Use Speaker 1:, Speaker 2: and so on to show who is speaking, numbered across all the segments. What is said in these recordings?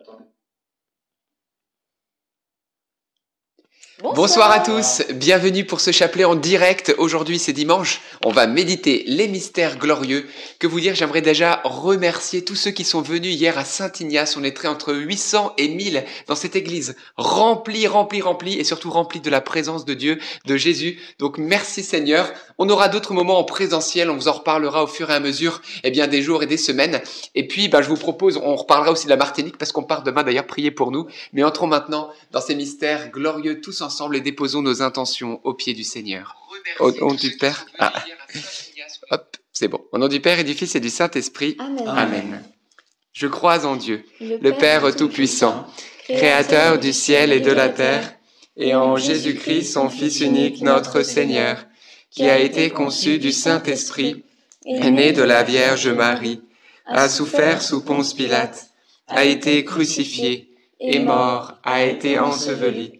Speaker 1: I don't Bonsoir. à tous, bienvenue pour ce chapelet en direct. Aujourd'hui c'est dimanche, on va méditer les mystères glorieux. Que vous dire, j'aimerais déjà remercier tous ceux qui sont venus hier à Saint-Ignace. On est entre 800 et 1000 dans cette église remplie, remplie, remplie et surtout remplie de la présence de Dieu, de Jésus. Donc merci Seigneur. On aura d'autres moments en présentiel, on vous en reparlera au fur et à mesure eh bien, des jours et des semaines. Et puis bah, je vous propose, on reparlera aussi de la Martinique parce qu'on part demain d'ailleurs prier pour nous. Mais entrons maintenant dans ces mystères glorieux tous ensemble ensemble et déposons nos intentions au pied du Seigneur. Au nom du Père. Ah. Hop, c'est bon. Au nom du Père et du Fils et du Saint-Esprit. Amen. Je crois en Dieu, le, Père Tout-Puissant, Créateur du ciel et de la terre, et en Jésus-Christ, son Fils unique, notre Seigneur, qui a été conçu du Saint-Esprit, est né de la Vierge Marie, a souffert sous Ponce Pilate, a été crucifié, est mort, a été enseveli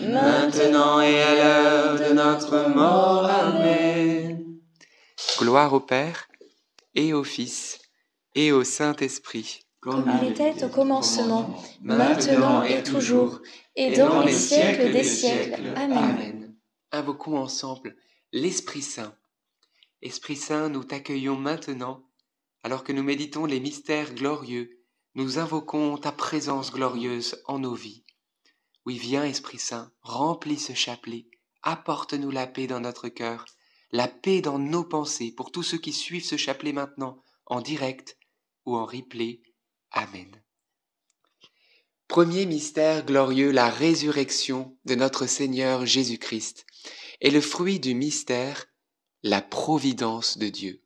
Speaker 2: maintenant et à l'heure de notre mort. Amen.
Speaker 1: Gloire au Père et au Fils et au Saint-Esprit.
Speaker 2: Comme il était au commencement, maintenant et toujours, et dans les siècles des siècles. Amen.
Speaker 1: Invoquons ensemble l'Esprit Saint. Esprit Saint, nous t'accueillons maintenant, alors que nous méditons les mystères glorieux, nous invoquons ta présence glorieuse en nos vies. Oui, viens, Esprit Saint, remplis ce chapelet, apporte-nous la paix dans notre cœur, la paix dans nos pensées pour tous ceux qui suivent ce chapelet maintenant, en direct ou en replay. Amen. Premier mystère glorieux, la résurrection de notre Seigneur Jésus-Christ. Et le fruit du mystère, la providence de Dieu.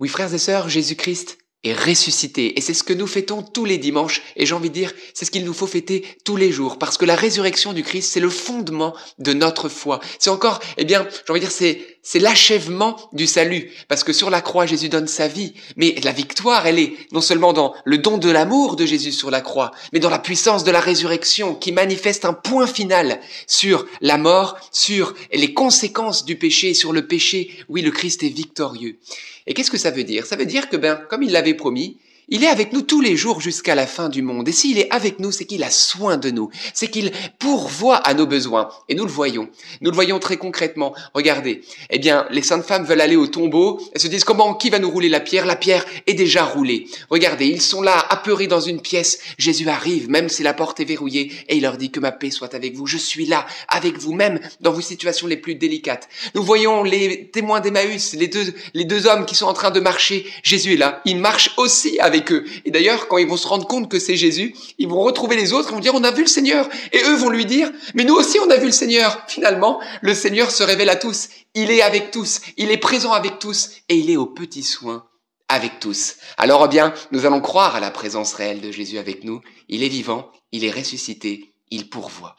Speaker 1: Oui, frères et sœurs, Jésus-Christ ressuscité. Et c'est ce que nous fêtons tous les dimanches. Et j'ai envie de dire, c'est ce qu'il nous faut fêter tous les jours. Parce que la résurrection du Christ, c'est le fondement de notre foi. C'est encore, eh bien, j'ai envie de dire, c'est, c'est l'achèvement du salut. Parce que sur la croix, Jésus donne sa vie. Mais la victoire, elle est non seulement dans le don de l'amour de Jésus sur la croix, mais dans la puissance de la résurrection qui manifeste un point final sur la mort, sur les conséquences du péché, sur le péché. Oui, le Christ est victorieux. Et qu'est-ce que ça veut dire? Ça veut dire que, ben, comme il l'avait promis, il est avec nous tous les jours jusqu'à la fin du monde. Et s'il est avec nous, c'est qu'il a soin de nous. C'est qu'il pourvoit à nos besoins. Et nous le voyons. Nous le voyons très concrètement. Regardez. Eh bien, les saintes femmes veulent aller au tombeau. Elles se disent comment, qui va nous rouler la pierre? La pierre est déjà roulée. Regardez. Ils sont là, apeurés dans une pièce. Jésus arrive, même si la porte est verrouillée, et il leur dit que ma paix soit avec vous. Je suis là, avec vous, même dans vos situations les plus délicates. Nous voyons les témoins d'Emmaüs, les deux, les deux hommes qui sont en train de marcher. Jésus est là. Il marche aussi avec Et d'ailleurs, quand ils vont se rendre compte que c'est Jésus, ils vont retrouver les autres, ils vont dire, on a vu le Seigneur. Et eux vont lui dire, mais nous aussi, on a vu le Seigneur. Finalement, le Seigneur se révèle à tous. Il est avec tous. Il est présent avec tous. Et il est aux petits soins avec tous. Alors, eh bien, nous allons croire à la présence réelle de Jésus avec nous. Il est vivant, il est ressuscité, il pourvoit.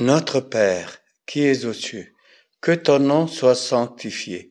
Speaker 3: Notre Père, qui es aux cieux, que ton nom soit sanctifié,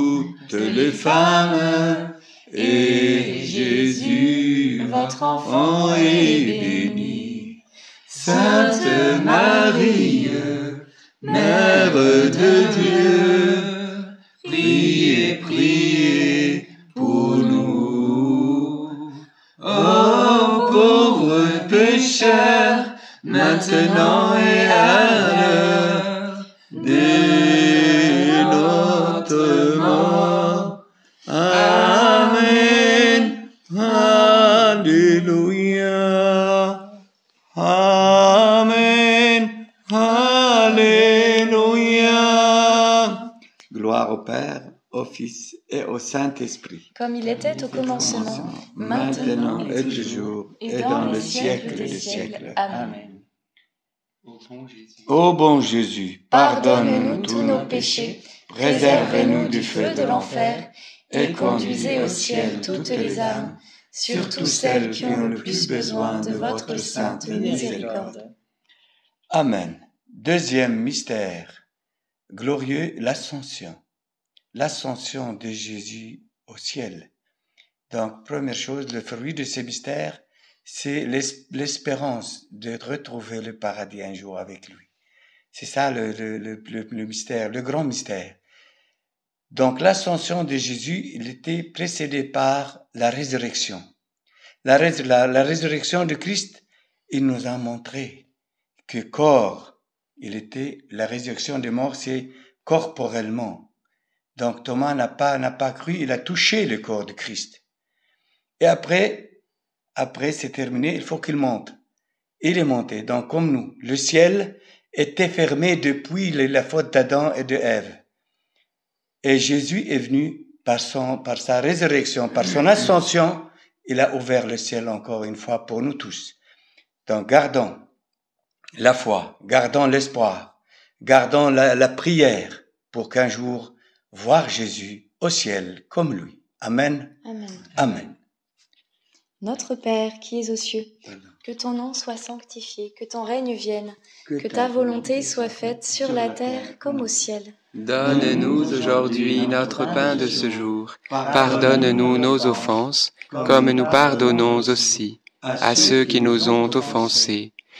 Speaker 3: toutes les femmes, et Jésus,
Speaker 2: Votre enfant
Speaker 3: est béni. Sainte Marie, Mère de Dieu, priez, priez pour nous. Ô pauvres pécheurs, maintenant et Fils et au Saint-Esprit.
Speaker 2: Comme il était au commencement,
Speaker 3: maintenant
Speaker 2: maintenant
Speaker 3: et toujours, et dans le siècle des siècles.
Speaker 2: Amen.
Speaker 4: Ô
Speaker 3: Ô bon Jésus,
Speaker 2: pardonne-nous tous nos péchés, préservez-nous du feu de l'enfer, et conduisez au ciel toutes les âmes, surtout celles qui ont le plus besoin de votre sainte miséricorde.
Speaker 3: Amen. Deuxième mystère glorieux, l'ascension. L'ascension de Jésus au ciel. Donc, première chose, le fruit de ce mystère, c'est l'espérance de retrouver le paradis un jour avec lui. C'est ça le, le, le, mystère, le grand mystère. Donc l'ascension de Jésus, il était précédé par la résurrection. La, la, la, résurrection de Christ, il nous a montré que corps, il était, la résurrection des morts, c'est corporellement. Donc Thomas n'a pas, n'a pas cru, il a touché le corps de Christ. Et après, après c'est terminé, il faut qu'il monte. Il est monté, donc comme nous. Le ciel était fermé depuis la faute d'Adam et de Ève. Et Jésus est venu par, par sa résurrection, par son ascension, il a ouvert le ciel encore une fois pour nous tous. Donc gardons la foi, gardons l'espoir, gardons la prière pour qu'un jour voir Jésus au ciel comme lui. Amen.
Speaker 2: Amen.
Speaker 3: Amen.
Speaker 2: Notre Père qui es aux cieux, que ton nom soit sanctifié, que ton règne vienne, que ta volonté soit faite sur la terre comme au ciel.
Speaker 1: Donne-nous aujourd'hui notre pain de ce jour. Pardonne-nous nos offenses, comme nous pardonnons aussi à ceux qui nous ont offensés.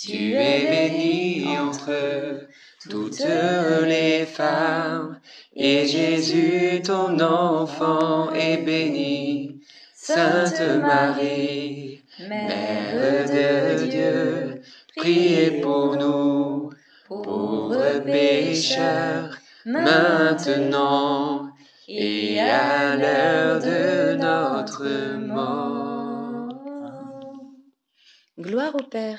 Speaker 1: Tu es bénie entre toutes les femmes, et Jésus, ton enfant, est béni. Sainte Marie, Mère de Dieu, priez pour nous, pauvres pécheurs, maintenant et à l'heure de notre mort.
Speaker 2: Gloire au Père,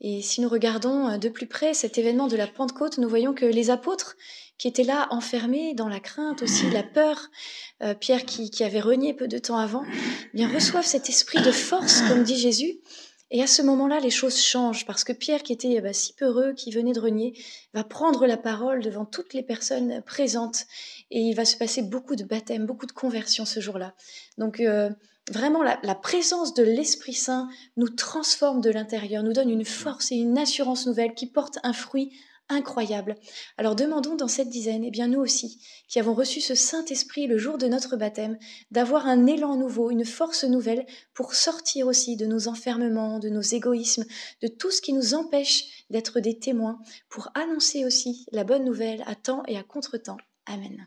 Speaker 2: Et si nous regardons euh, de plus près cet événement de la Pentecôte, nous voyons que les apôtres qui étaient là enfermés dans la crainte aussi, la peur, euh, Pierre qui, avait renié peu de temps avant, eh bien reçoivent cet esprit de force, comme dit Jésus. Et à ce moment-là, les choses changent parce que Pierre, qui était bah, si peureux, qui venait de renier, va prendre la parole devant toutes les personnes présentes et il va se passer beaucoup de baptêmes, beaucoup de conversions ce jour-là. Donc euh, Vraiment, la, présence de l'Esprit Saint nous transforme de l'intérieur, nous donne une force et une assurance nouvelle qui porte un fruit incroyable. Alors demandons dans cette dizaine, et eh bien nous aussi, qui avons reçu ce Saint-Esprit le jour de notre baptême, d'avoir un élan nouveau, une force nouvelle pour sortir aussi de nos enfermements, de nos égoïsmes, de tout ce qui nous empêche d'être des témoins, pour annoncer aussi la bonne nouvelle à temps et à contre-temps. Amen.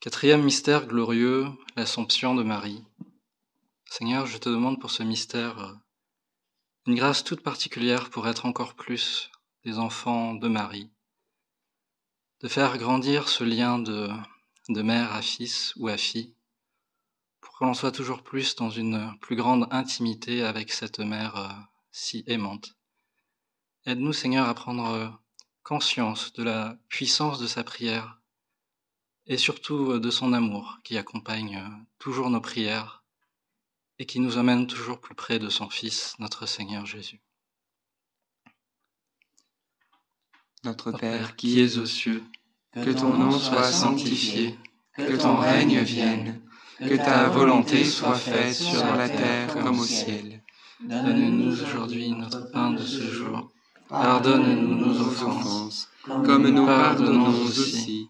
Speaker 5: Quatrième mystère glorieux, l'Assomption de Marie. Seigneur, je te demande pour ce mystère euh, une grâce toute particulière pour être encore plus des enfants de Marie, de faire grandir ce lien de, mère à fils ou à fille, pour que l'on soit toujours plus dans une plus grande intimité avec cette mère euh, si aimante. Aide-nous, Seigneur, à prendre euh, conscience de la puissance de sa prière et surtout euh, de son amour qui accompagne euh, toujours nos prières et qui nous amène toujours plus près de son Fils, notre Seigneur Jésus.
Speaker 1: Notre Père qui es aux cieux, que ton nom soit sanctifié, que ton règne vienne, que ta volonté soit faite sur la terre comme au ciel.
Speaker 5: Donne-nous aujourd'hui notre pain de ce jour. Pardonne-nous nos offenses,
Speaker 1: comme nous pardonnons aussi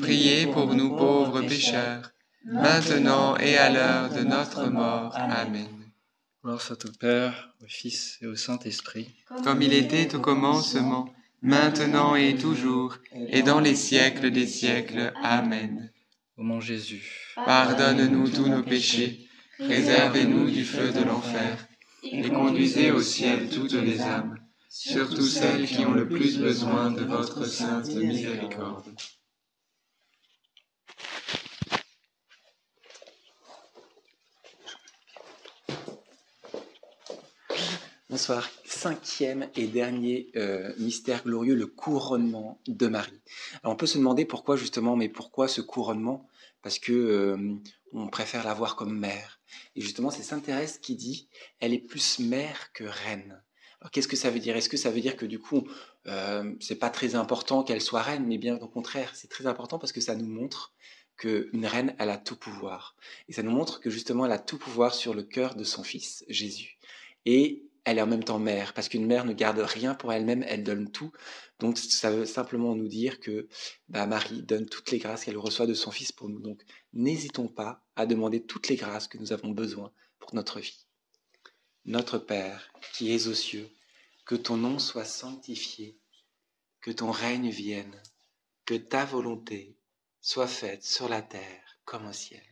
Speaker 1: Priez pour nous pauvres pécheurs, maintenant et à l'heure de notre mort. Amen.
Speaker 5: Gloire soit au Père, au Fils et au Saint-Esprit.
Speaker 1: Comme il était au commencement, maintenant et toujours, et dans les siècles des siècles. Amen.
Speaker 5: Ô mon Jésus,
Speaker 1: pardonne-nous tous nos péchés, préservez-nous du feu de l'enfer, et conduisez au ciel toutes les âmes, surtout celles qui ont le plus besoin de votre sainte miséricorde.
Speaker 6: Bonsoir. Cinquième et dernier euh, mystère glorieux, le couronnement de Marie. Alors on peut se demander pourquoi justement, mais pourquoi ce couronnement? Parce que euh, on préfère la voir comme mère. Et justement, c'est Sainte Thérèse qui dit, elle est plus mère que reine. qu'est-ce que ça veut dire? Est-ce que ça veut dire que du coup, euh, c'est pas très important qu'elle soit reine, mais bien au contraire, c'est très important parce que ça nous montre qu'une reine, elle a tout pouvoir. Et ça nous montre que justement, elle a tout pouvoir sur le cœur de son fils, Jésus. Et elle est en même temps mère, parce qu'une mère ne garde rien pour elle-même, elle donne tout. Donc ça veut simplement nous dire que bah, Marie donne toutes les grâces qu'elle reçoit de son Fils pour nous. Donc n'hésitons pas à demander toutes les grâces que nous avons besoin pour notre vie. Notre Père, qui es aux cieux, que ton nom soit sanctifié, que ton règne vienne, que ta volonté soit faite sur la terre comme au ciel.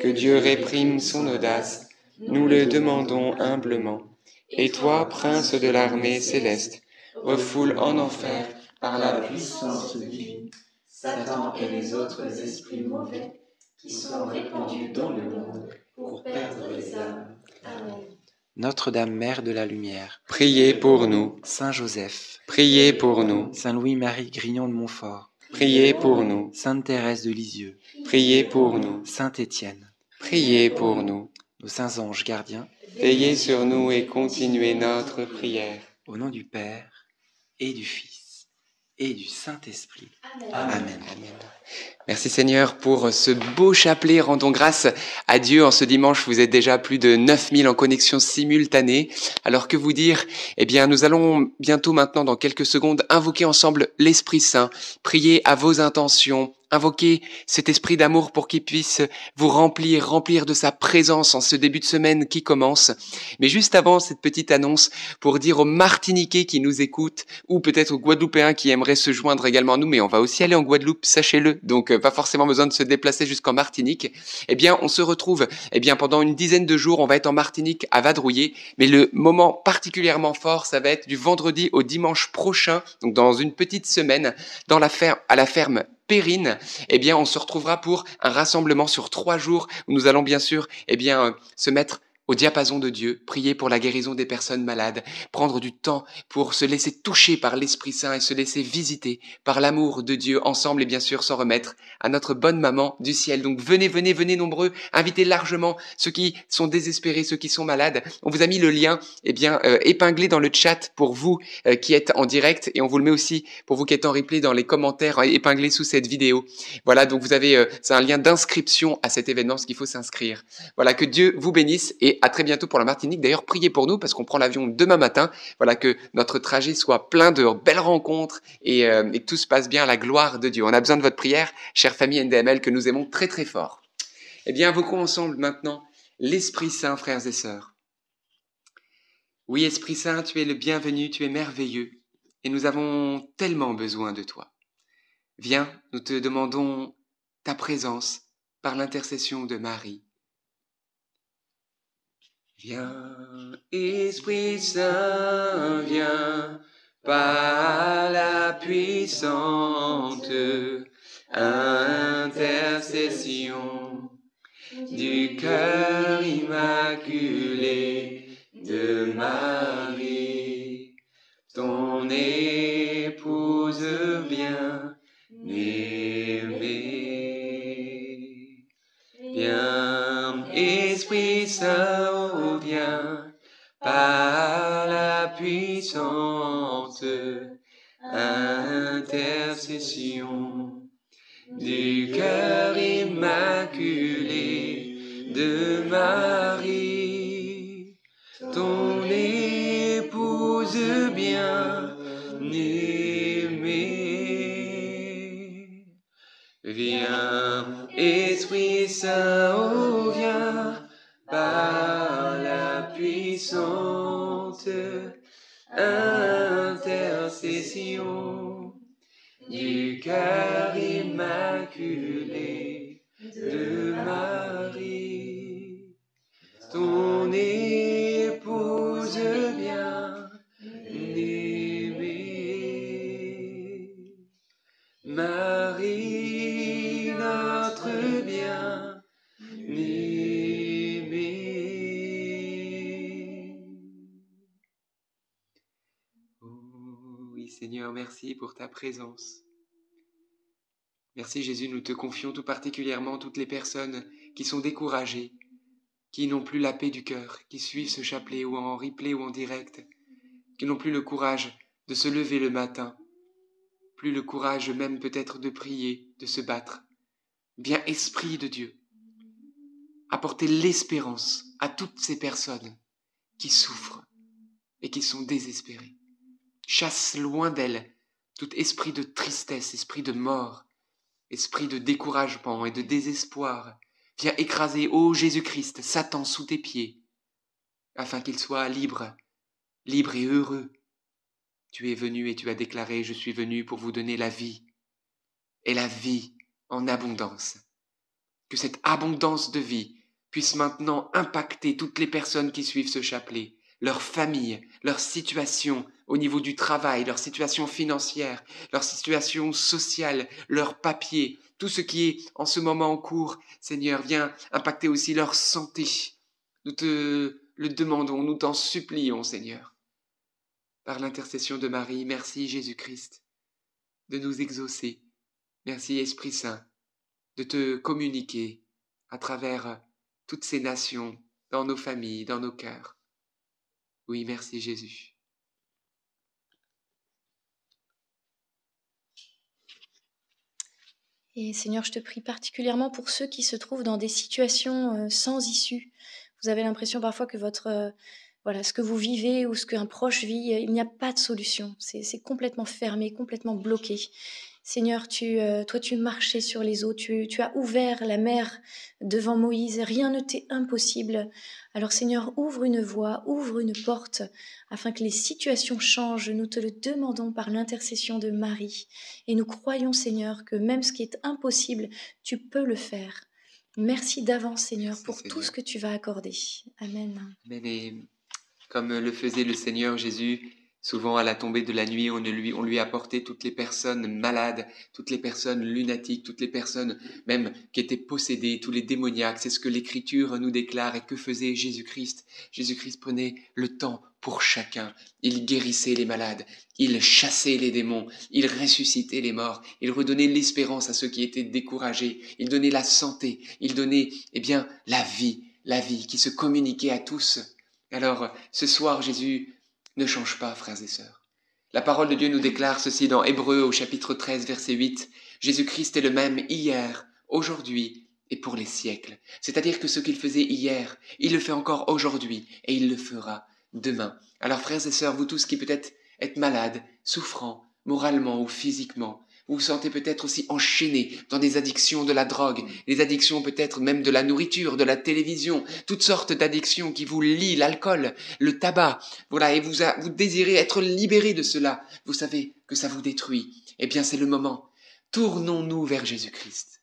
Speaker 7: Que Dieu réprime son audace, nous le demandons humblement. Et toi, prince de l'armée céleste, refoule en enfer
Speaker 2: par la puissance divine Satan et les autres esprits mauvais qui sont répandus dans le monde pour perdre les âmes. Amen.
Speaker 6: Notre-Dame, Mère de la Lumière,
Speaker 7: priez pour nous.
Speaker 6: Saint Joseph,
Speaker 7: priez pour nous.
Speaker 6: Saint Louis-Marie Grignon de Montfort,
Speaker 7: priez pour nous.
Speaker 6: Sainte Thérèse de Lisieux,
Speaker 7: priez pour nous.
Speaker 6: Saint Étienne,
Speaker 7: priez pour nous.
Speaker 6: Nos saints anges gardiens,
Speaker 7: veillez sur nous et continuez notre prière.
Speaker 6: Au nom du Père et du Fils et du Saint-Esprit.
Speaker 2: Amen.
Speaker 6: Amen.
Speaker 1: Merci Seigneur pour ce beau chapelet. Rendons grâce à Dieu en ce dimanche. Vous êtes déjà plus de 9000 en connexion simultanée. Alors que vous dire? Eh bien, nous allons bientôt maintenant, dans quelques secondes, invoquer ensemble l'Esprit Saint, prier à vos intentions, Invoquez cet esprit d'amour pour qu'il puisse vous remplir, remplir de sa présence en ce début de semaine qui commence. Mais juste avant cette petite annonce, pour dire aux Martiniquais qui nous écoutent, ou peut-être aux Guadeloupéens qui aimeraient se joindre également à nous, mais on va aussi aller en Guadeloupe, sachez-le, donc euh, pas forcément besoin de se déplacer jusqu'en Martinique. Eh bien, on se retrouve, eh bien, pendant une dizaine de jours, on va être en Martinique à Vadrouiller, mais le moment particulièrement fort, ça va être du vendredi au dimanche prochain, donc dans une petite semaine, dans la ferme, à la ferme Eh bien, on se retrouvera pour un rassemblement sur trois jours où nous allons bien sûr, eh bien, euh, se mettre au diapason de Dieu, prier pour la guérison des personnes malades, prendre du temps pour se laisser toucher par l'Esprit Saint et se laisser visiter par l'amour de Dieu ensemble et bien sûr s'en remettre à notre bonne maman du ciel. Donc venez, venez, venez nombreux, invitez largement ceux qui sont désespérés, ceux qui sont malades. On vous a mis le lien eh bien euh, épinglé dans le chat pour vous euh, qui êtes en direct et on vous le met aussi pour vous qui êtes en replay dans les commentaires euh, épinglés sous cette vidéo. Voilà, donc vous avez c'est un lien d'inscription à cet événement, ce qu'il faut s'inscrire. Voilà, que Dieu vous bénisse à très bientôt pour la Martinique. D'ailleurs, priez pour nous parce qu'on prend l'avion demain matin. Voilà, que notre trajet soit plein de belles rencontres et, euh, et, que tout se passe bien à la gloire de Dieu. On a besoin de votre prière, chère famille NDML, que nous aimons très très fort. Eh bien, invoquons ensemble maintenant l'Esprit Saint, frères et sœurs. Oui, Esprit Saint, tu es le bienvenu, tu es merveilleux, et nous avons tellement besoin de toi. Viens, nous te demandons ta présence par l'intercession de Marie. Viens, Esprit Saint, viens, par la puissante intercession du cœur immaculé puissante intercession du cœur immaculé de Marie, ton épouse bien aimée. Viens, Esprit Saint, intercession du cœur Merci pour ta présence. Merci Jésus, nous te confions tout particulièrement toutes les personnes qui sont découragées, qui n'ont plus la paix du cœur, qui suivent ce chapelet ou en replay ou en direct, qui n'ont plus le courage de se lever le matin, plus le courage même peut-être de prier, de se battre. Bien Esprit de Dieu, apportez l'espérance à toutes ces personnes qui souffrent et qui sont désespérées. Chasse loin d'elles tout esprit de tristesse, esprit de mort, esprit de découragement et de désespoir. Viens écraser, ô Jésus-Christ, Satan sous tes pieds, afin qu'il soit libre, libre et heureux. Tu es venu et tu as déclaré, je suis venu pour vous donner la vie, et la vie en abondance. que cette abondance de vie puisse maintenant impacter toutes les personnes qui suivent ce chapelet, leur famille, leur situation au niveau du travail, leur situation financière, leur situation sociale, leur papier, tout ce qui est en ce moment en cours, Seigneur, vient impacter aussi leur santé. Nous te le demandons, nous t'en supplions, Seigneur. Par l'intercession de Marie, merci Jésus-Christ de nous exaucer. Merci Esprit Saint de te communiquer à travers toutes ces nations, dans nos familles, dans nos cœurs. Oui, merci Jésus.
Speaker 2: Et Seigneur, je te prie particulièrement pour ceux qui se trouvent dans des situations euh, sans issue. Vous avez l'impression parfois que votre euh, voilà ce que vous vivez ou ce qu'un proche vit, il n'y a pas de solution. C'est complètement fermé, complètement bloqué. Seigneur, tu, euh, toi, tu marchais sur les eaux, tu, tu, as ouvert la mer devant Moïse, rien ne t'est impossible. Alors Seigneur, ouvre une voie, ouvre une porte, afin que les situations changent. Nous te le demandons par l'intercession de Marie. Et nous croyons, Seigneur, que même ce qui est impossible, tu peux le faire. Merci d'avance, Seigneur, pour tout ce que tu vas accorder. Amen.
Speaker 1: Amen. comme le faisait le Seigneur Jésus, Souvent, à la tombée de la nuit, on, lui, on lui apportait toutes les personnes malades, toutes les personnes lunatiques, toutes les personnes même qui étaient possédées, tous les démoniaques. C'est ce que l'Écriture nous déclare. Et que faisait Jésus-Christ? Jésus-Christ prenait le temps pour chacun. Il guérissait les malades, il chassait les démons, il ressuscitait les morts, il redonnait l'espérance à ceux qui étaient découragés, il donnait la santé, il donnait, eh bien, la vie, la vie qui se communiquait à tous. Alors, ce soir, Jésus ne change pas, frères et sœurs. La parole de Dieu nous déclare ceci dans Hébreu au chapitre 13, verset 8. Jésus-Christ est le même hier, aujourd'hui et pour les siècles. C'est-à-dire que ce qu'il faisait hier, il le fait encore aujourd'hui et il le fera demain. Alors frères et sœurs, vous tous qui peut-être êtes malades, souffrants, moralement ou physiquement, vous vous sentez peut-être aussi enchaîné dans des addictions de la drogue, des addictions peut-être même de la nourriture, de la télévision, toutes sortes d'addictions qui vous lient, l'alcool, le tabac, voilà, et vous, vous désirez être libéré de cela. Vous savez que ça vous détruit. Eh bien, c'est le moment. Tournons-nous vers Jésus-Christ.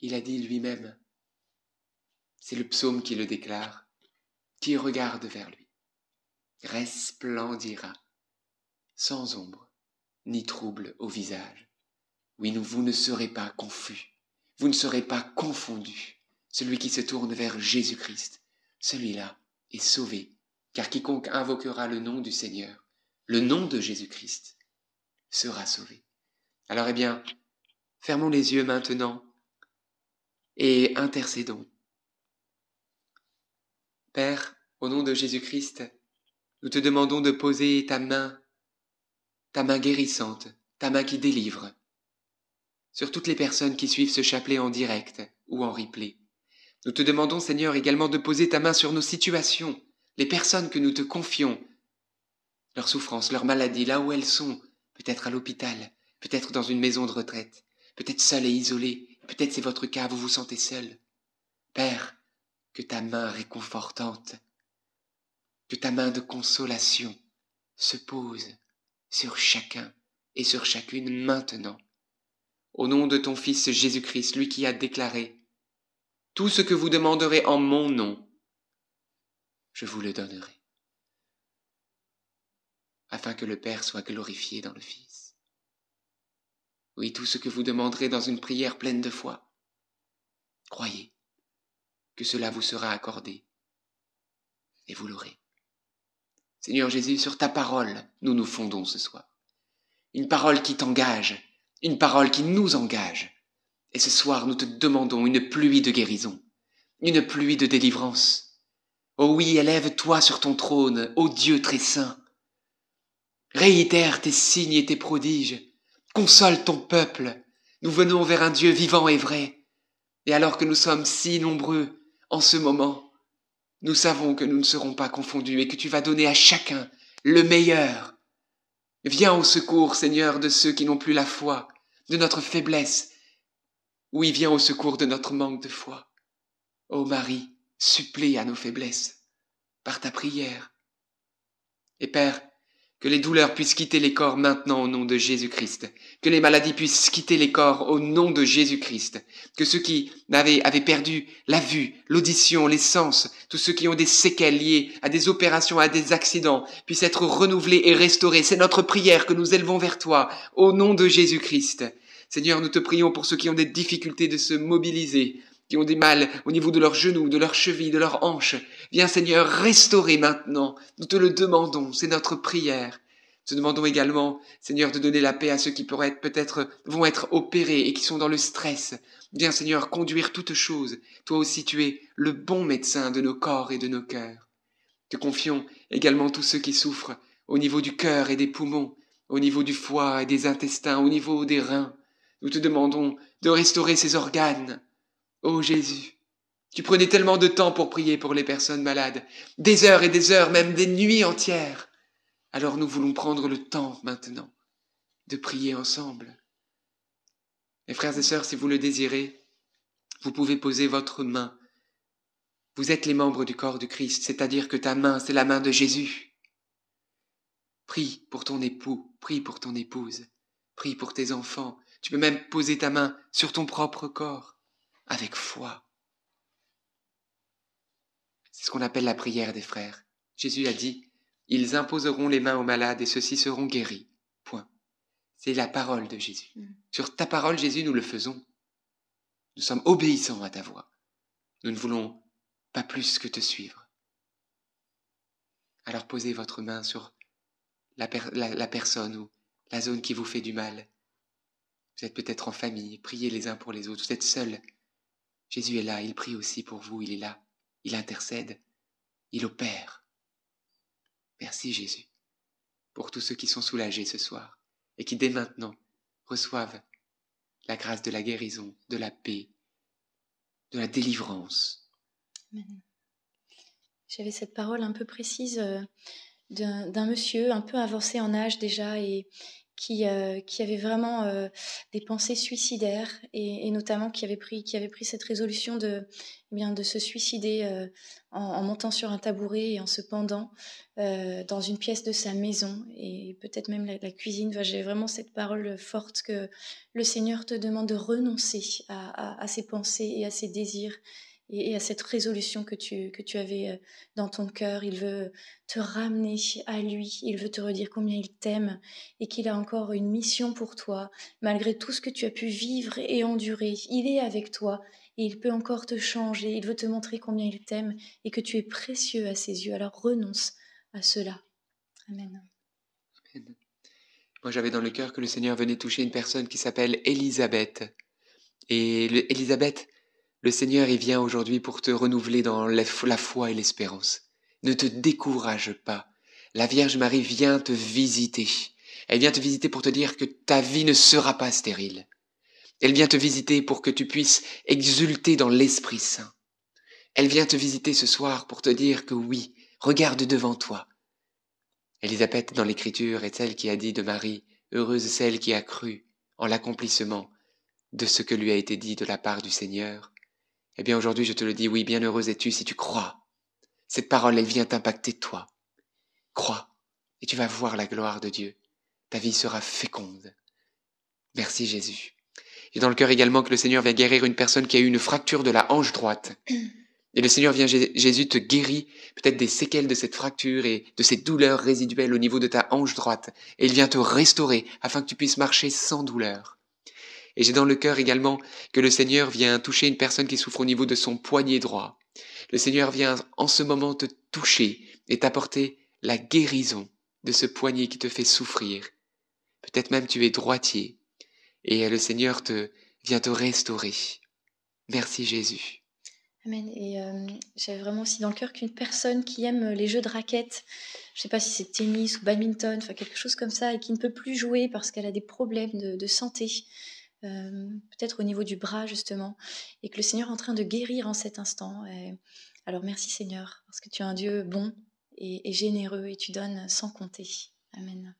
Speaker 1: Il a dit lui-même, c'est le psaume qui le déclare, qui regarde vers lui, resplendira, sans ombre ni trouble au visage. Oui, vous ne serez pas confus, vous ne serez pas confondus. Celui qui se tourne vers Jésus-Christ, celui-là est sauvé, car quiconque invoquera le nom du Seigneur, le nom de Jésus-Christ, sera sauvé. Alors eh bien, fermons les yeux maintenant et intercédons. Père, au nom de Jésus-Christ, nous te demandons de poser ta main, ta main guérissante, ta main qui délivre, sur toutes les personnes qui suivent ce chapelet en direct ou en replay. Nous te demandons, Seigneur, également de poser ta main sur nos situations, les personnes que nous te confions, leurs souffrances, leurs maladies, là où elles sont, peut-être à l'hôpital, peut-être dans une maison de retraite, peut-être seules et isolées, peut-être c'est votre cas, vous vous sentez seul. Père, que ta main réconfortante, que ta main de consolation se pose sur chacun et sur chacune maintenant au nom de ton Fils Jésus-Christ, lui qui a déclaré, Tout ce que vous demanderez en mon nom, je vous le donnerai, afin que le Père soit glorifié dans le Fils. Oui, tout ce que vous demanderez dans une prière pleine de foi, croyez que cela vous sera accordé, et vous l'aurez. Seigneur Jésus, sur ta parole, nous nous fondons ce soir. Une parole qui t'engage, une parole qui nous engage. Et ce soir, nous te demandons une pluie de guérison, une pluie de délivrance. Oh oui, élève-toi sur ton trône, ô Dieu très saint. Réitère tes signes et tes prodiges, console ton peuple. Nous venons vers un Dieu vivant et vrai. Et alors que nous sommes si nombreux en ce moment, nous savons que nous ne serons pas confondus et que tu vas donner à chacun le meilleur Viens au secours, Seigneur, de ceux qui n'ont plus la foi, de notre faiblesse. Oui, viens au secours de notre manque de foi. Ô Marie, supplie à nos faiblesses par ta prière. Et Père, Que les douleurs puissent quitter les corps maintenant au nom de Jésus-Christ. Que les maladies puissent quitter les corps au nom de Jésus-Christ. Que ceux qui avaient, perdu la vue, l'audition, les sens, tous ceux qui ont des séquelles liées à des opérations, à des accidents, puissent être renouvelés et restaurés. C'est notre prière que nous élevons vers toi au nom de Jésus-Christ. Seigneur, nous te prions pour ceux qui ont des difficultés de se mobiliser, qui ont des mal au niveau de leurs genoux, de leurs chevilles, de leurs hanches. Viens Seigneur, restaurer maintenant. Nous te le demandons, c'est notre prière. Nous te demandons également, Seigneur, de donner la paix à ceux qui pourraient être peut-être vont être opérés et qui sont dans le stress. Viens Seigneur, conduire toutes choses. Toi aussi tu es le bon médecin de nos corps et de nos cœurs. Te confions également tous ceux qui souffrent au niveau du cœur et des poumons, au niveau du foie et des intestins, au niveau des reins. Nous te demandons de restaurer ces organes, Ô Jésus, tu prenais tellement de temps pour prier pour les personnes malades, des heures et des heures, même des nuits entières. Alors nous voulons prendre le temps maintenant de prier ensemble. Mes frères et sœurs, si vous le désirez, vous pouvez poser votre main. Vous êtes les membres du corps du Christ, c'est-à-dire que ta main, c'est la main de Jésus. Prie pour ton époux, prie pour ton épouse, prie pour tes enfants. Tu peux même poser ta main sur ton propre corps avec foi. C'est ce qu'on appelle la prière des frères. Jésus a dit, ils imposeront les mains aux malades et ceux-ci seront guéris. Point. C'est la parole de Jésus. Mm. Sur ta parole, Jésus, nous le faisons. Nous sommes obéissants à ta voix. Nous ne voulons pas plus que te suivre. Alors posez votre main sur la, la personne ou la zone qui vous fait du mal. Vous êtes peut-être en famille, priez les uns pour les autres, vous êtes seuls, Jésus est là, il prie aussi pour vous, il est là, il intercède, il opère. Merci Jésus pour tous ceux qui sont soulagés ce soir et qui dès maintenant reçoivent la grâce de la guérison, de la paix, de la délivrance.
Speaker 2: J'avais cette parole un peu précise euh, d'un monsieur un peu avancé en âge déjà et qui, euh, qui avait vraiment euh, des pensées suicidaires et, notamment qui avait, pris, qui avait pris cette résolution de, eh bien, de se suicider euh, en, montant sur un tabouret et en se pendant dans une pièce de sa maison et peut-être même la, cuisine. J'ai vraiment cette parole forte que le Seigneur te demande de renoncer à ses pensées et à ses désirs et, à cette résolution que tu, que tu avais euh, dans ton cœur. Il veut te ramener à lui, il veut te redire combien il t'aime et qu'il a encore une mission pour toi, malgré tout ce que tu as pu vivre et endurer. Il est avec toi et il peut encore te changer, il veut te montrer combien il t'aime et que tu es précieux à ses yeux. Alors renonce à cela. Amen.
Speaker 1: Moi j'avais dans le cœur que le Seigneur venait toucher une personne qui s'appelle Élisabeth. Et Élisabeth, le Seigneur y vient aujourd'hui pour te renouveler dans la foi et l'espérance. Ne te décourage pas. La Vierge Marie vient te visiter. Elle vient te visiter pour te dire que ta vie ne sera pas stérile. Elle vient te visiter pour que tu puisses exulter dans l'Esprit Saint. Elle vient te visiter ce soir pour te dire que oui, regarde devant toi. Élisabeth dans l'Écriture est celle qui a dit de Marie, heureuse celle qui a cru en l'accomplissement de ce que lui a été dit de la part du Seigneur. Eh bien aujourd'hui je te le dis, oui, bien heureuse es-tu si tu crois. Cette parole, elle vient t'impacter toi. Crois, et tu vas voir la gloire de Dieu. Ta vie sera féconde. Merci Jésus. J'ai dans le cœur également que le Seigneur vient guérir une personne qui a eu une fracture de la hanche droite. Et le Seigneur vient, Jésus te guérit peut-être des séquelles de cette fracture et de ces douleurs résiduelles au niveau de ta hanche droite. Et il vient te restaurer afin que tu puisses marcher sans douleur. Et j'ai dans le cœur également que le Seigneur vient toucher une personne qui souffre au niveau de son poignet droit. Le Seigneur vient en ce moment te toucher et t'apporter la guérison de ce poignet qui te fait souffrir. Peut-être même tu es droitier et le Seigneur te vient te restaurer. Merci Jésus.
Speaker 2: Amen. Et euh, j'avais vraiment aussi dans le cœur qu'une personne qui aime les jeux de raquettes, je ne sais pas si c'est tennis ou badminton, enfin quelque chose comme ça, et qui ne peut plus jouer parce qu'elle a des problèmes de santé, euh, peut-être au niveau du bras justement, et que le Seigneur est en train de guérir en cet instant. alors merci Seigneur, parce que tu es un Dieu bon et, généreux et tu donnes sans compter. Amen.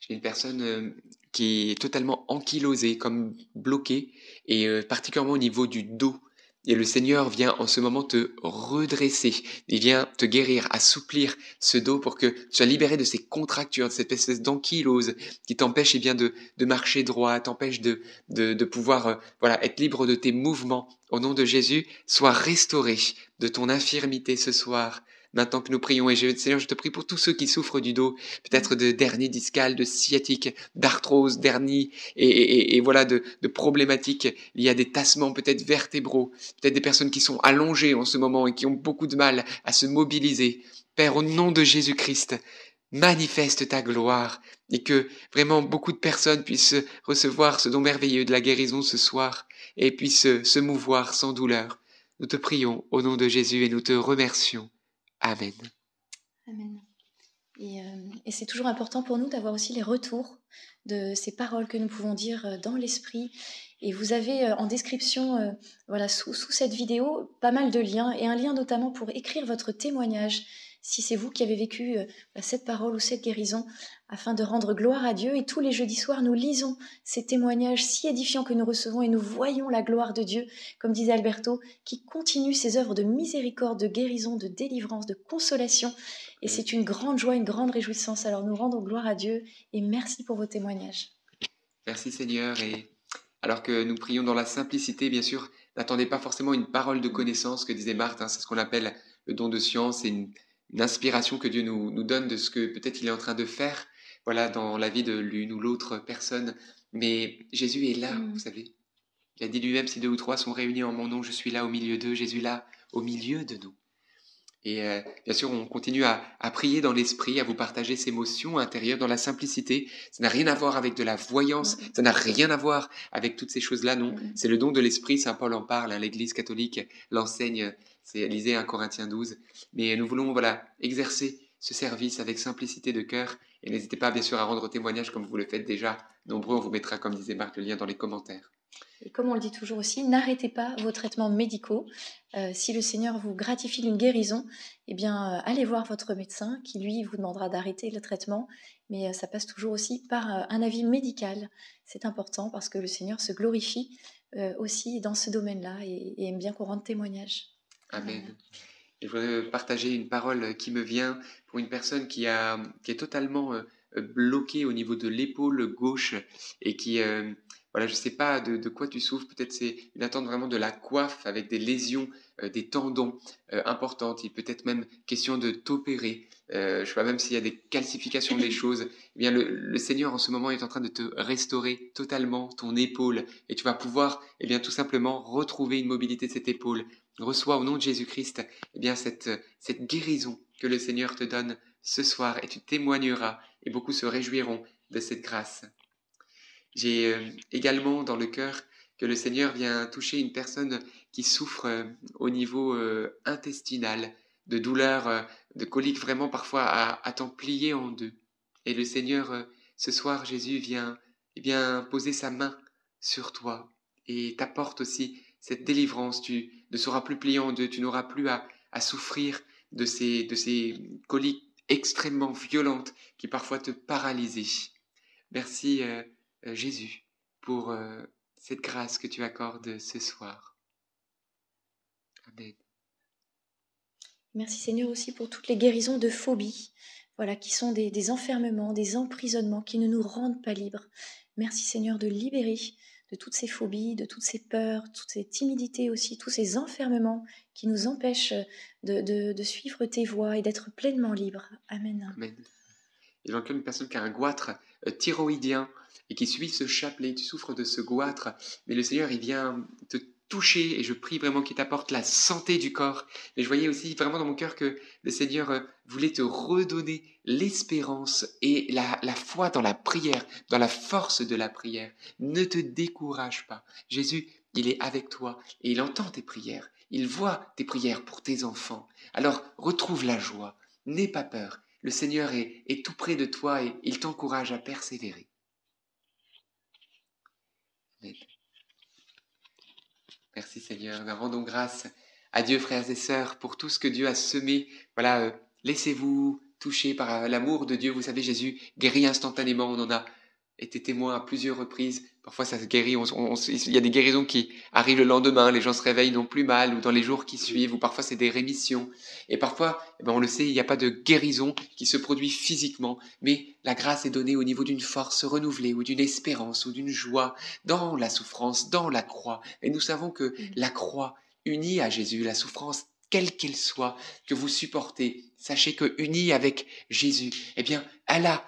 Speaker 1: J'ai une personne euh, qui est totalement ankylosée, comme bloquée, et euh, particulièrement au niveau du dos. Et le Seigneur vient en ce moment te redresser. Il vient te guérir, assouplir ce dos pour que tu sois libéré de ces contractures, de cette espèce d'ankylose qui t'empêche eh bien de, de marcher droit, t'empêche de, de, de pouvoir euh, voilà être libre de tes mouvements. Au nom de Jésus, sois restauré de ton infirmité ce soir maintenant que nous prions. Et je, Seigneur, je te prie pour tous ceux qui souffrent du dos, peut-être de dernier discal, de sciatique, d'arthrose, d'hernie, et, voilà, de, de problématiques liées à des tassements peut-être vertébraux, peut-être des personnes qui sont allongées en ce moment et qui ont beaucoup de mal à se mobiliser. Père, au nom de Jésus-Christ, manifeste ta gloire et que vraiment beaucoup de personnes puissent recevoir ce don merveilleux de la guérison ce soir et puissent se mouvoir sans douleur. Nous te prions au nom de Jésus et nous te remercions. Amen.
Speaker 2: Amen. Euh, et, c'est toujours important pour nous d'avoir aussi les retours de ces paroles que nous pouvons dire euh, dans l'esprit. Et vous avez euh, en description, voilà, sous, sous, cette vidéo, pas mal de liens, et un lien notamment pour écrire votre témoignage si c'est vous qui avez vécu euh, bah, cette parole ou cette guérison, afin de rendre gloire à Dieu. Et tous les jeudis soirs, nous lisons ces témoignages si édifiants que nous recevons et nous voyons la gloire de Dieu, comme disait Alberto, qui continue ses œuvres de miséricorde, de guérison, de délivrance, de consolation. Et c'est une grande joie, une grande réjouissance. Alors nous rendons gloire à Dieu et merci pour vos témoignages.
Speaker 1: Merci Seigneur. Et alors que nous prions dans la simplicité, bien sûr, n'attendez pas forcément une parole de connaissance que disait Marthe. Hein. c'est ce qu'on appelle le don de science l'inspiration que Dieu nous, nous donne de ce que peut-être il est en train de faire, voilà, dans la vie de l'une ou l'autre personne. Mais Jésus est là, mm. vous savez. Il a dit lui-même, si deux ou trois sont réunis en mon nom, je suis là au milieu d'eux, Jésus là au milieu de nous. Et euh, bien sûr, on continue à, à prier dans l'esprit, à vous partager ces émotions intérieures dans la simplicité. Ça n'a rien à voir avec de la voyance, mm. ça n'a rien à voir avec toutes ces choses-là, non. Mm. C'est le don de l'esprit, Saint Paul en parle, hein, l'Église catholique l'enseigne c'est lisez 1 Corinthiens 12. Mais nous voulons voilà exercer ce service avec simplicité de cœur. Et n'hésitez pas bien sûr à rendre témoignage comme vous le faites déjà. Nombreux, on vous mettra, comme disait Marc, le lien dans les commentaires.
Speaker 2: Et comme on le dit toujours aussi, n'arrêtez pas vos traitements médicaux. Euh, si le Seigneur vous gratifie d'une guérison, eh bien, euh, allez voir votre médecin qui, lui, vous demandera d'arrêter le traitement. Mais euh, ça passe toujours aussi par un avis médical. C'est important parce que le Seigneur se glorifie aussi dans ce domaine-là et, et aime bien qu'on rende témoignage.
Speaker 1: Amen. je voudrais partager une parole qui me vient pour une personne qui, a, qui est totalement euh, bloquée au niveau de l'épaule gauche et qui, euh, voilà, je ne sais pas de, quoi tu souffres, peut-être c'est une attente vraiment de la coiffe avec des lésions, euh, des tendons importantes, il peut être même question de t'opérer, je ne sais pas même s'il y a des calcifications des choses, eh bien le, le, Seigneur en ce moment est en train de te restaurer totalement ton épaule et tu vas pouvoir eh bien tout simplement retrouver une mobilité de cette épaule, reçois au nom de Jésus-Christ eh bien cette, cette guérison que le Seigneur te donne ce soir et tu témoigneras et beaucoup se réjouiront de cette grâce. J'ai euh, également dans le cœur que le Seigneur vient toucher une personne qui souffre euh, au niveau euh, intestinal, de douleurs, de coliques vraiment parfois à, à t'en plier en deux. Et le Seigneur, ce soir, Jésus vient, eh bien, poser sa main sur toi et t'apporte aussi cette délivrance, tu ne seras plus deux, tu n'auras plus à, souffrir de ces, de ces coliques extrêmement violentes qui parfois te paralysent. Merci euh, euh, Jésus pour euh, cette grâce que tu accordes ce soir. Amen.
Speaker 2: Merci Seigneur aussi pour toutes les guérisons de phobie, voilà, qui sont des, des enfermements, des emprisonnements qui ne nous rendent pas libres. Merci Seigneur de libérer de toutes ces phobies, de toutes ces peurs, toutes ces timidités aussi, tous ces enfermements qui nous empêchent de, suivre tes voies et d'être pleinement libres. Amen.
Speaker 1: Amen. Y a une personne qui a un goitre euh, thyroïdien et qui suit ce chapelet, tu souffres de ce goitre, mais le Seigneur, il vient te toucher et je prie vraiment qu'il t'apporte la santé du corps. Mais je voyais aussi vraiment dans mon cœur que le Seigneur euh, voulait te redonner l'espérance et la, foi dans la prière, dans la force de la prière. Ne te décourage pas. Jésus, il est avec toi et il entend tes prières. Il voit tes prières pour tes enfants. Alors retrouve la joie. N'aie pas peur. Le Seigneur est, est tout près de toi et il t'encourage à persévérer. Merci Seigneur. Nous rendons grâce à Dieu, frères et sœurs, pour tout ce que Dieu a semé. Voilà, euh, laissez-vous toucher par euh, l'amour de Dieu. Vous savez, Jésus guérit instantanément. On en a été témoin à plusieurs reprises. Parfois, ça se guérit. il y a des guérisons qui arrivent le lendemain. Les gens se réveillent, non plus mal, ou dans les jours qui suivent, ou parfois c'est des rémissions. Et parfois, eh ben, on le sait, il n'y a pas de guérison qui se produit physiquement, mais la grâce est donnée au niveau d'une force renouvelée, ou d'une espérance, ou d'une joie dans la souffrance, dans la croix. Et nous savons que la croix unie à Jésus, la souffrance quelle qu'elle soit, que vous supportez, sachez que unie avec Jésus, eh bien, elle a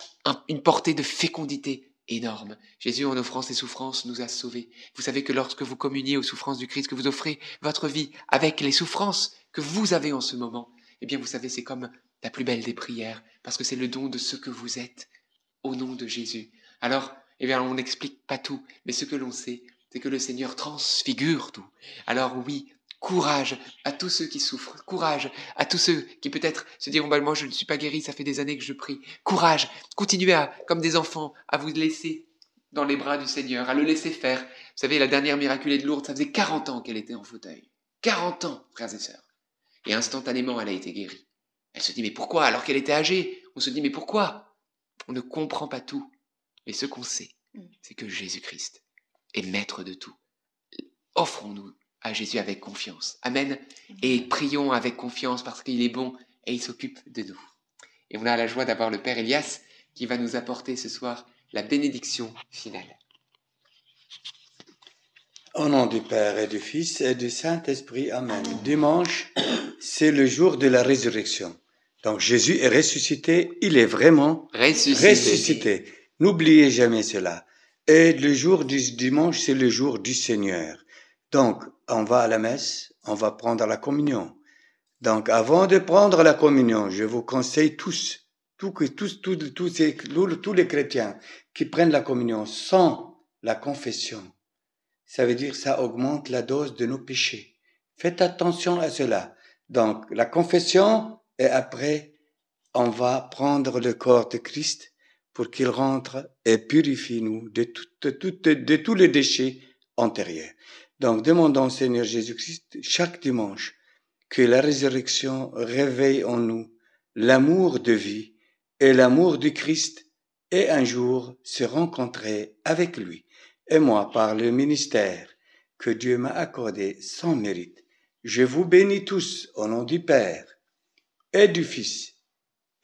Speaker 1: une portée de fécondité énorme. Jésus, en offrant ses souffrances, nous a sauvés. Vous savez que lorsque vous communiez aux souffrances du Christ, que vous offrez votre vie avec les souffrances que vous avez en ce moment, eh bien, vous savez, c'est comme la plus belle des prières, parce que c'est le don de ce que vous êtes, au nom de Jésus. Alors, eh bien, on n'explique pas tout, mais ce que l'on sait, c'est que le Seigneur transfigure tout. Alors oui, Courage à tous ceux qui souffrent. Courage à tous ceux qui peut-être se diront, bah, moi je ne suis pas guéri, ça fait des années que je prie. Courage. Continuez à, comme des enfants, à vous laisser dans les bras du Seigneur, à le laisser faire. Vous savez, la dernière miraculée de Lourdes, ça faisait 40 ans qu'elle était en fauteuil. 40 ans, frères et sœurs. Et instantanément, elle a été guérie. Elle se dit, mais pourquoi Alors qu'elle était âgée, on se dit, mais pourquoi? On ne comprend pas tout. Mais ce qu'on sait, mm. c'est que Jésus-Christ est maître de tout. Offrons-nous à Jésus avec confiance. Amen. Et prions avec confiance parce qu'il est bon et il s'occupe de nous. Et on a la joie d'avoir le Père Elias qui va nous apporter ce soir la bénédiction finale.
Speaker 3: Au nom du Père et du Fils et du Saint-Esprit. Amen. Dimanche, c'est le jour de la résurrection. Donc Jésus est ressuscité, il est vraiment ressuscité. ressuscité. N'oubliez jamais cela. Et le jour du dimanche, c'est le jour du Seigneur. Donc, on va à la messe, on va prendre la communion. Donc, avant de prendre la communion, je vous conseille tous, tous, tous, tous, tous, tous les chrétiens qui prennent la communion sans la confession. Ça veut dire ça augmente la dose de nos péchés. Faites attention à cela. Donc, la confession et après, on va prendre le corps de Christ pour qu'il rentre et purifie nous de, de tous les déchets antérieurs. Donc demandons au Seigneur Jésus-Christ chaque dimanche que la résurrection réveille en nous l'amour de vie et l'amour du Christ et un jour se rencontrer avec lui. Et moi, par le ministère que Dieu m'a accordé sans mérite, je vous bénis tous au nom du Père et du Fils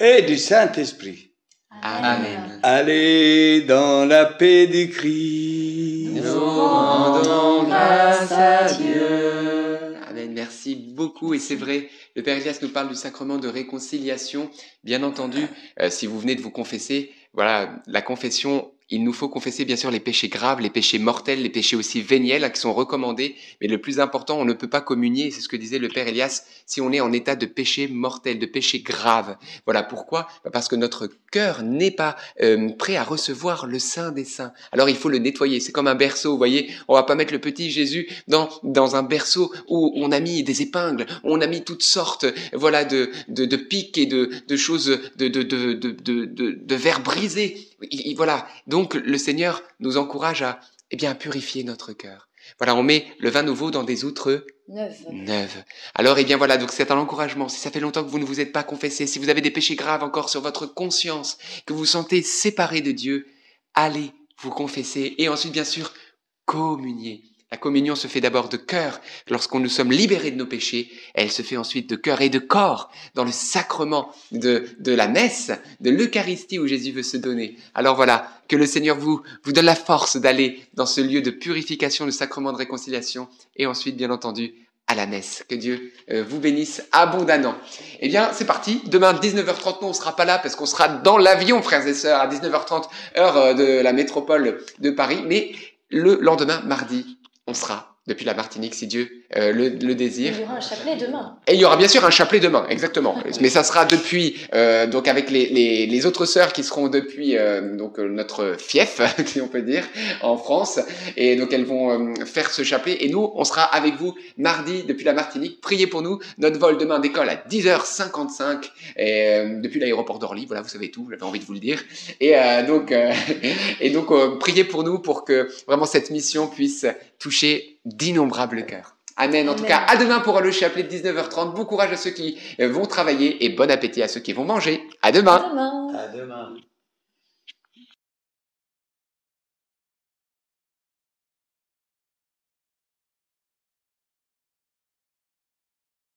Speaker 3: et du Saint-Esprit.
Speaker 1: Amen.
Speaker 3: Allez dans la paix du Christ.
Speaker 1: Nous rendons grâce à Dieu. Amen. Merci beaucoup. Et c'est vrai, le Père Elias nous parle du sacrement de réconciliation. Bien entendu, euh, si vous venez de vous confesser, voilà, la confession il nous faut confesser bien sûr les péchés graves, les péchés mortels, les péchés aussi véniels hein, qui sont recommandés. Mais le plus important, on ne peut pas communier, c'est ce que disait le Père Elias, si on est en état de péché mortel, de péché grave. Voilà pourquoi bah, Parce que notre cœur n'est pas euh, prêt à recevoir le Saint des Saints. Alors il faut le nettoyer. C'est comme un berceau, vous voyez. On va pas mettre le petit Jésus dans, dans un berceau où on a mis des épingles, on a mis toutes sortes voilà, de, de, de pics et de, de choses, de, de, de, de, de verres brisés voilà. Donc, le Seigneur nous encourage à, eh bien, purifier notre cœur. Voilà, on met le vin nouveau dans des outres neuves. Alors, eh bien voilà, donc c'est un encouragement. Si ça fait longtemps que vous ne vous êtes pas confessé, si vous avez des péchés graves encore sur votre conscience, que vous vous sentez séparé de Dieu, allez vous confesser et ensuite, bien sûr, communier. La communion se fait d'abord de cœur. Lorsqu'on nous sommes libérés de nos péchés, elle se fait ensuite de cœur et de corps dans le sacrement de, de la messe, de l'Eucharistie où Jésus veut se donner. Alors voilà, que le Seigneur vous, vous donne la force d'aller dans ce lieu de purification, le sacrement de réconciliation et ensuite, bien entendu, à la messe. Que Dieu euh, vous bénisse abondamment. Eh bien, c'est parti. Demain, 19h30, nous, on sera pas là parce qu'on sera dans l'avion, frères et sœurs, à 19h30, heure euh, de la métropole de Paris. Mais le lendemain, mardi, on sera depuis la Martinique, si Dieu euh, le, le, désire.
Speaker 2: Il y aura un chapelet demain.
Speaker 1: Et il y aura bien sûr un chapelet demain, exactement. Mais ça sera depuis, euh, donc avec les, les, les, autres sœurs qui seront depuis euh, donc euh, notre fief, si on peut dire, en France. Et donc elles vont euh, faire ce chapelet. Et nous, on sera avec vous mardi depuis la Martinique. Priez pour nous. Notre vol demain décolle à 10h55 et, depuis l'aéroport d'Orly. Voilà, vous savez tout. J'avais envie de vous le dire. Et donc, et donc priez pour nous pour que vraiment cette mission puisse toucher d'innombrables cœurs. Amen. En tout cas, à demain pour le chapelet de 19h30. Bon courage à ceux qui vont travailler et bon appétit à ceux qui vont manger. À demain.
Speaker 2: À demain.
Speaker 3: À demain.